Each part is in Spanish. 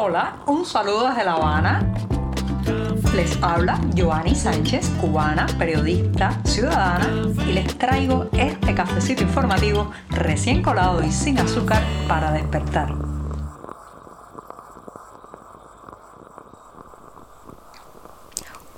Hola, un saludo desde La Habana. Les habla Joanny Sánchez, cubana, periodista, ciudadana, y les traigo este cafecito informativo recién colado y sin azúcar para despertar.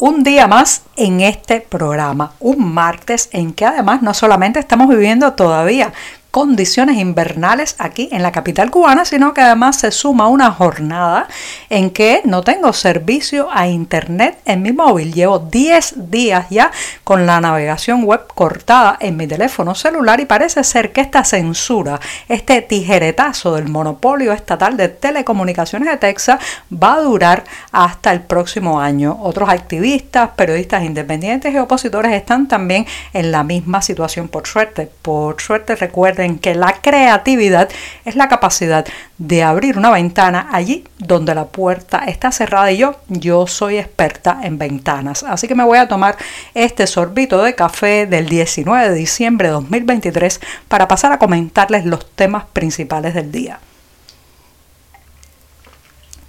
un día más en este programa, un martes en que además no solamente estamos viviendo todavía condiciones invernales aquí en la capital cubana, sino que además se suma una jornada en que no tengo servicio a internet en mi móvil. Llevo 10 días ya con la navegación web cortada en mi teléfono celular y parece ser que esta censura, este tijeretazo del monopolio estatal de telecomunicaciones de Texas va a durar hasta el próximo año. Otros activistas, periodistas independientes y opositores están también en la misma situación por suerte. Por suerte recuerden en que la creatividad es la capacidad de abrir una ventana allí donde la puerta está cerrada y yo, yo soy experta en ventanas. Así que me voy a tomar este sorbito de café del 19 de diciembre de 2023 para pasar a comentarles los temas principales del día.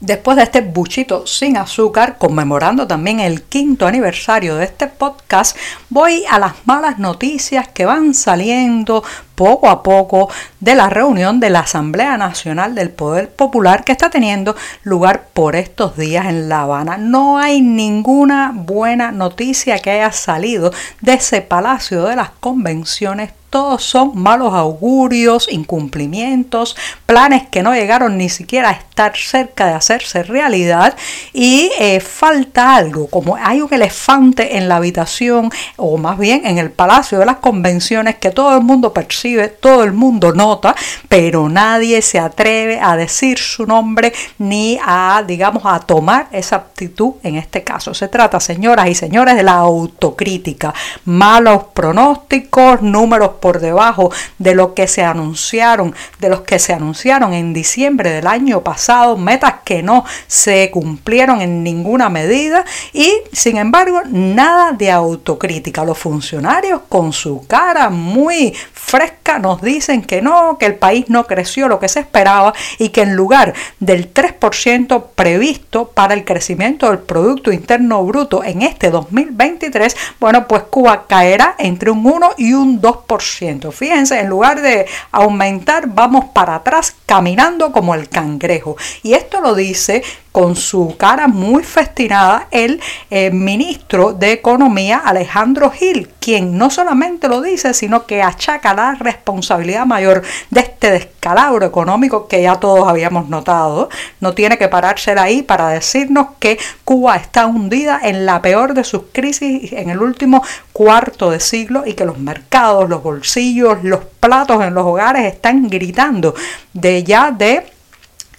Después de este buchito sin azúcar, conmemorando también el quinto aniversario de este podcast, voy a las malas noticias que van saliendo poco a poco de la reunión de la Asamblea Nacional del Poder Popular que está teniendo lugar por estos días en La Habana. No hay ninguna buena noticia que haya salido de ese Palacio de las Convenciones todos son malos augurios, incumplimientos, planes que no llegaron ni siquiera a estar cerca de hacerse realidad y eh, falta algo, como hay un elefante en la habitación o más bien en el Palacio de las Convenciones que todo el mundo percibe, todo el mundo nota, pero nadie se atreve a decir su nombre ni a, digamos, a tomar esa actitud en este caso. Se trata, señoras y señores, de la autocrítica, malos pronósticos, números por debajo de lo que se anunciaron, de los que se anunciaron en diciembre del año pasado, metas que no se cumplieron en ninguna medida y sin embargo nada de autocrítica. Los funcionarios con su cara muy fresca nos dicen que no, que el país no creció lo que se esperaba y que en lugar del 3% previsto para el crecimiento del Producto Interno Bruto en este 2023, bueno, pues Cuba caerá entre un 1 y un 2%. Fíjense, en lugar de aumentar, vamos para atrás caminando como el cangrejo. Y esto lo dice con su cara muy festinada el eh, ministro de Economía Alejandro Gil, quien no solamente lo dice, sino que achaca la responsabilidad mayor de este descalabro económico que ya todos habíamos notado. No tiene que pararse ahí para decirnos que Cuba está hundida en la peor de sus crisis en el último cuarto de siglo y que los mercados, los bolsillos, los platos en los hogares están gritando de ya de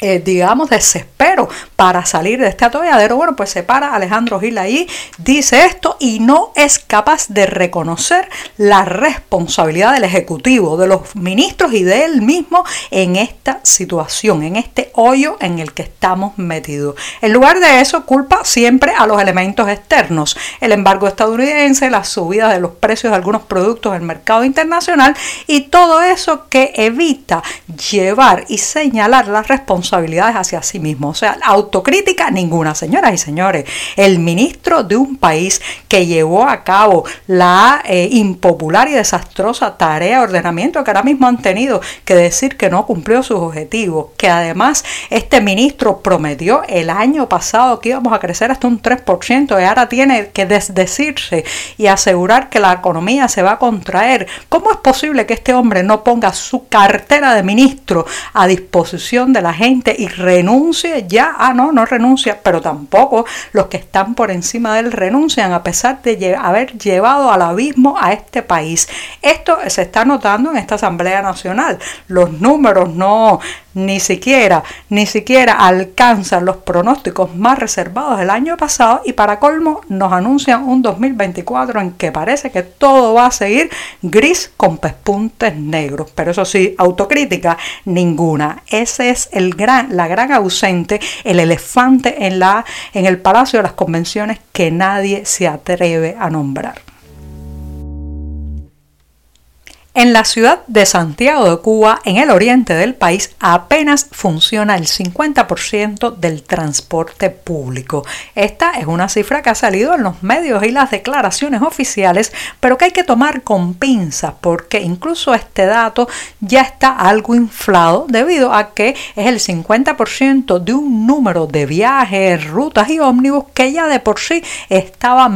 eh, digamos, desespero para salir de este atolladero, bueno, pues se para Alejandro Gil ahí, dice esto y no es capaz de reconocer la responsabilidad del Ejecutivo, de los ministros y de él mismo en esta situación, en este hoyo en el que estamos metidos. En lugar de eso, culpa siempre a los elementos externos, el embargo estadounidense, la subida de los precios de algunos productos en el mercado internacional y todo eso que evita llevar y señalar la responsabilidad responsabilidades hacia sí mismo. O sea, autocrítica ninguna, señoras y señores. El ministro de un país que llevó a cabo la eh, impopular y desastrosa tarea de ordenamiento que ahora mismo han tenido que decir que no cumplió sus objetivos, que además este ministro prometió el año pasado que íbamos a crecer hasta un 3% y ahora tiene que desdecirse y asegurar que la economía se va a contraer. ¿Cómo es posible que este hombre no ponga su cartera de ministro a disposición de la gente? Y renuncie ya, ah no, no renuncia, pero tampoco los que están por encima de él renuncian a pesar de haber llevado al abismo a este país. Esto se está notando en esta Asamblea Nacional. Los números no ni siquiera, ni siquiera alcanzan los pronósticos más reservados del año pasado y para colmo nos anuncian un 2024 en que parece que todo va a seguir gris con pespuntes negros. Pero eso sí, autocrítica ninguna. Ese es el gran, la gran ausente, el elefante en, la, en el Palacio de las Convenciones que nadie se atreve a nombrar. En la ciudad de Santiago de Cuba, en el oriente del país, apenas funciona el 50% del transporte público. Esta es una cifra que ha salido en los medios y las declaraciones oficiales, pero que hay que tomar con pinzas porque incluso este dato ya está algo inflado debido a que es el 50% de un número de viajes, rutas y ómnibus que ya de por sí estaba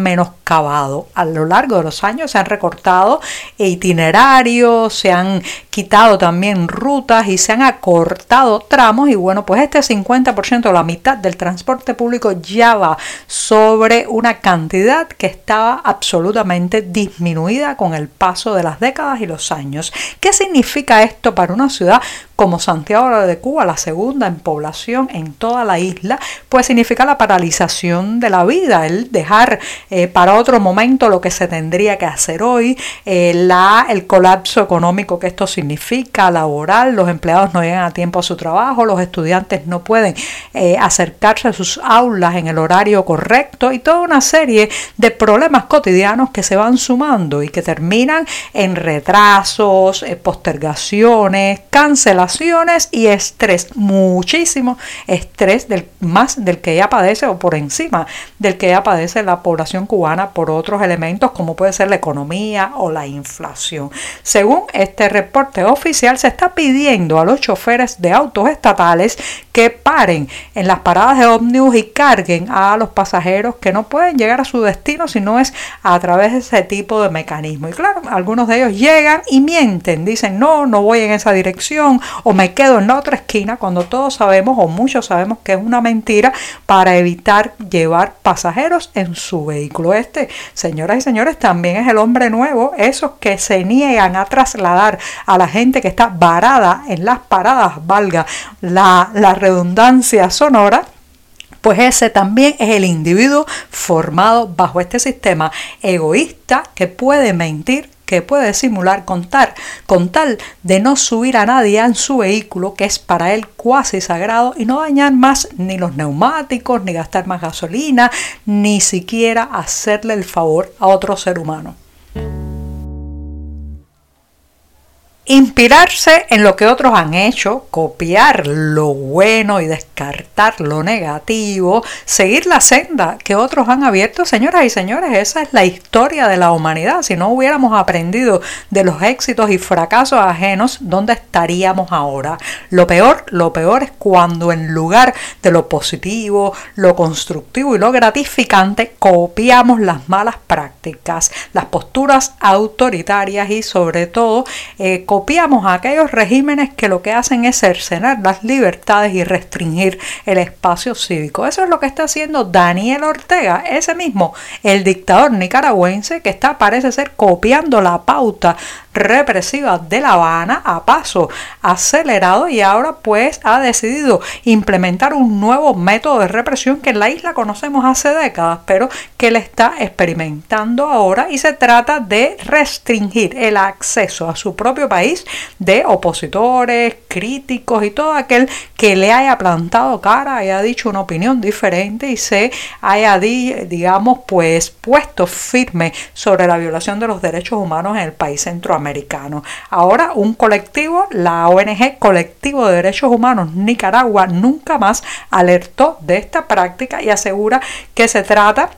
menoscabado. A lo largo de los años se han recortado itinerarios se han quitado también rutas y se han acortado tramos y bueno, pues este 50% la mitad del transporte público ya va sobre una cantidad que estaba absolutamente disminuida con el paso de las décadas y los años. ¿Qué significa esto para una ciudad como Santiago de Cuba, la segunda en población en toda la isla, pues significa la paralización de la vida, el dejar eh, para otro momento lo que se tendría que hacer hoy, eh, la, el colapso económico que esto significa, laboral, los empleados no llegan a tiempo a su trabajo, los estudiantes no pueden eh, acercarse a sus aulas en el horario correcto y toda una serie de problemas cotidianos que se van sumando y que terminan en retrasos, postergaciones, cancelaciones, y estrés, muchísimo estrés del, más del que ya padece o por encima del que ya padece la población cubana por otros elementos como puede ser la economía o la inflación. Según este reporte oficial, se está pidiendo a los choferes de autos estatales que paren en las paradas de ómnibus y carguen a los pasajeros que no pueden llegar a su destino si no es a través de ese tipo de mecanismo. Y claro, algunos de ellos llegan y mienten, dicen no, no voy en esa dirección o me quedo en la otra esquina cuando todos sabemos o muchos sabemos que es una mentira para evitar llevar pasajeros en su vehículo. Este, señoras y señores, también es el hombre nuevo, esos que se niegan a trasladar a la gente que está varada en las paradas, valga la, la redundancia sonora, pues ese también es el individuo formado bajo este sistema egoísta que puede mentir que puede simular contar con tal de no subir a nadie en su vehículo que es para él cuasi sagrado y no dañar más ni los neumáticos, ni gastar más gasolina, ni siquiera hacerle el favor a otro ser humano. Inspirarse en lo que otros han hecho, copiar lo bueno y descartar lo negativo, seguir la senda que otros han abierto, señoras y señores, esa es la historia de la humanidad. Si no hubiéramos aprendido de los éxitos y fracasos ajenos, ¿dónde estaríamos ahora? Lo peor, lo peor es cuando en lugar de lo positivo, lo constructivo y lo gratificante, copiamos las malas prácticas, las posturas autoritarias y sobre todo eh, copiamos a aquellos regímenes que lo que hacen es cercenar las libertades y restringir el espacio cívico. Eso es lo que está haciendo Daniel Ortega, ese mismo, el dictador nicaragüense que está, parece ser, copiando la pauta represiva de La Habana a paso acelerado y ahora pues ha decidido implementar un nuevo método de represión que en la isla conocemos hace décadas, pero que le está experimentando ahora y se trata de restringir el acceso a su propio país de opositores, críticos y todo aquel que le haya plantado cara, haya dicho una opinión diferente y se haya, digamos, pues puesto firme sobre la violación de los derechos humanos en el país centroamericano. Ahora un colectivo, la ONG Colectivo de Derechos Humanos Nicaragua, nunca más alertó de esta práctica y asegura que se trata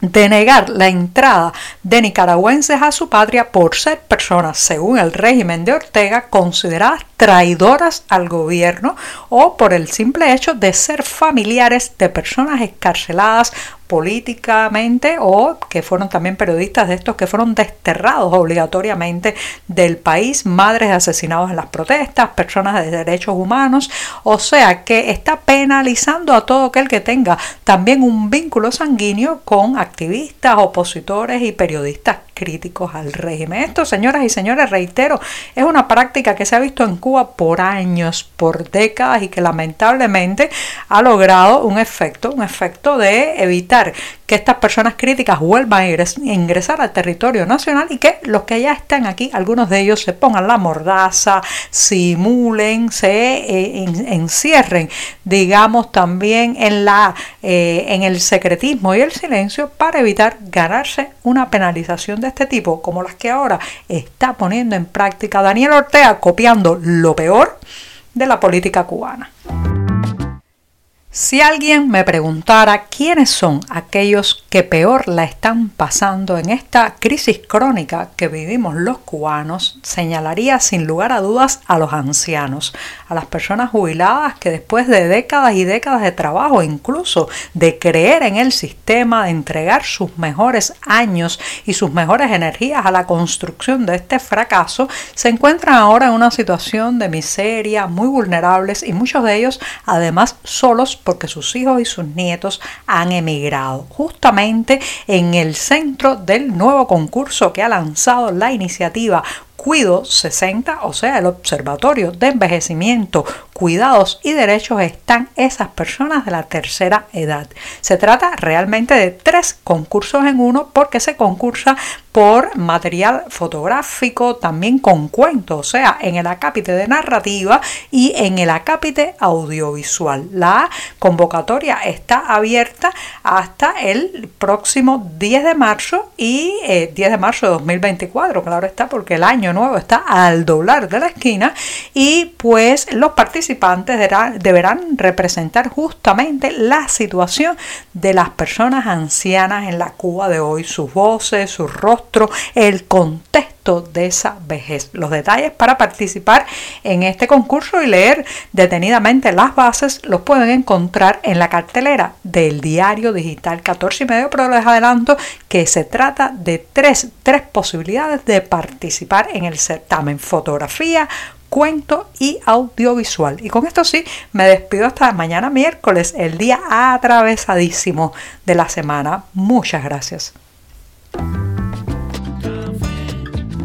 de negar la entrada de nicaragüenses a su patria por ser personas, según el régimen de Ortega, consideradas traidoras al gobierno o por el simple hecho de ser familiares de personas escarceladas políticamente o que fueron también periodistas de estos que fueron desterrados obligatoriamente del país, madres de asesinados en las protestas, personas de derechos humanos, o sea que está penalizando a todo aquel que tenga también un vínculo sanguíneo con activistas, opositores y periodistas críticos al régimen. Esto, señoras y señores, reitero, es una práctica que se ha visto en Cuba por años, por décadas y que lamentablemente ha logrado un efecto, un efecto de evitar que estas personas críticas vuelvan a ingresar al territorio nacional y que los que ya están aquí, algunos de ellos se pongan la mordaza, simulen, se eh, encierren, digamos, también en, la, eh, en el secretismo y el silencio para evitar ganarse una penalización de este tipo, como las que ahora está poniendo en práctica Daniel Ortega, copiando lo peor de la política cubana. Si alguien me preguntara quiénes son aquellos que peor la están pasando en esta crisis crónica que vivimos los cubanos, señalaría sin lugar a dudas a los ancianos, a las personas jubiladas que después de décadas y décadas de trabajo, incluso de creer en el sistema, de entregar sus mejores años y sus mejores energías a la construcción de este fracaso, se encuentran ahora en una situación de miseria, muy vulnerables y muchos de ellos además solos porque sus hijos y sus nietos han emigrado, justamente en el centro del nuevo concurso que ha lanzado la iniciativa Cuido 60, o sea, el Observatorio de Envejecimiento, Cuidados y Derechos están esas personas de la tercera edad. Se trata realmente de tres concursos en uno porque se concursa por material fotográfico, también con cuentos, o sea, en el acápite de narrativa y en el acápite audiovisual. La convocatoria está abierta hasta el próximo 10 de marzo y 10 eh, de marzo de 2024, claro está, porque el año nuevo está al doblar de la esquina y pues los participantes deberán, representar justamente la situación de las personas ancianas en la Cuba de hoy, sus voces, sus rostros, el contexto de esa vejez. Los detalles para participar en este concurso y leer detenidamente las bases los pueden encontrar en la cartelera del diario digital 14 y medio, pero les adelanto que se trata de tres, tres posibilidades de participar en el certamen. Fotografía, cuento y audiovisual. Y con esto sí, me despido hasta mañana miércoles, el día atravesadísimo de la semana. Muchas gracias.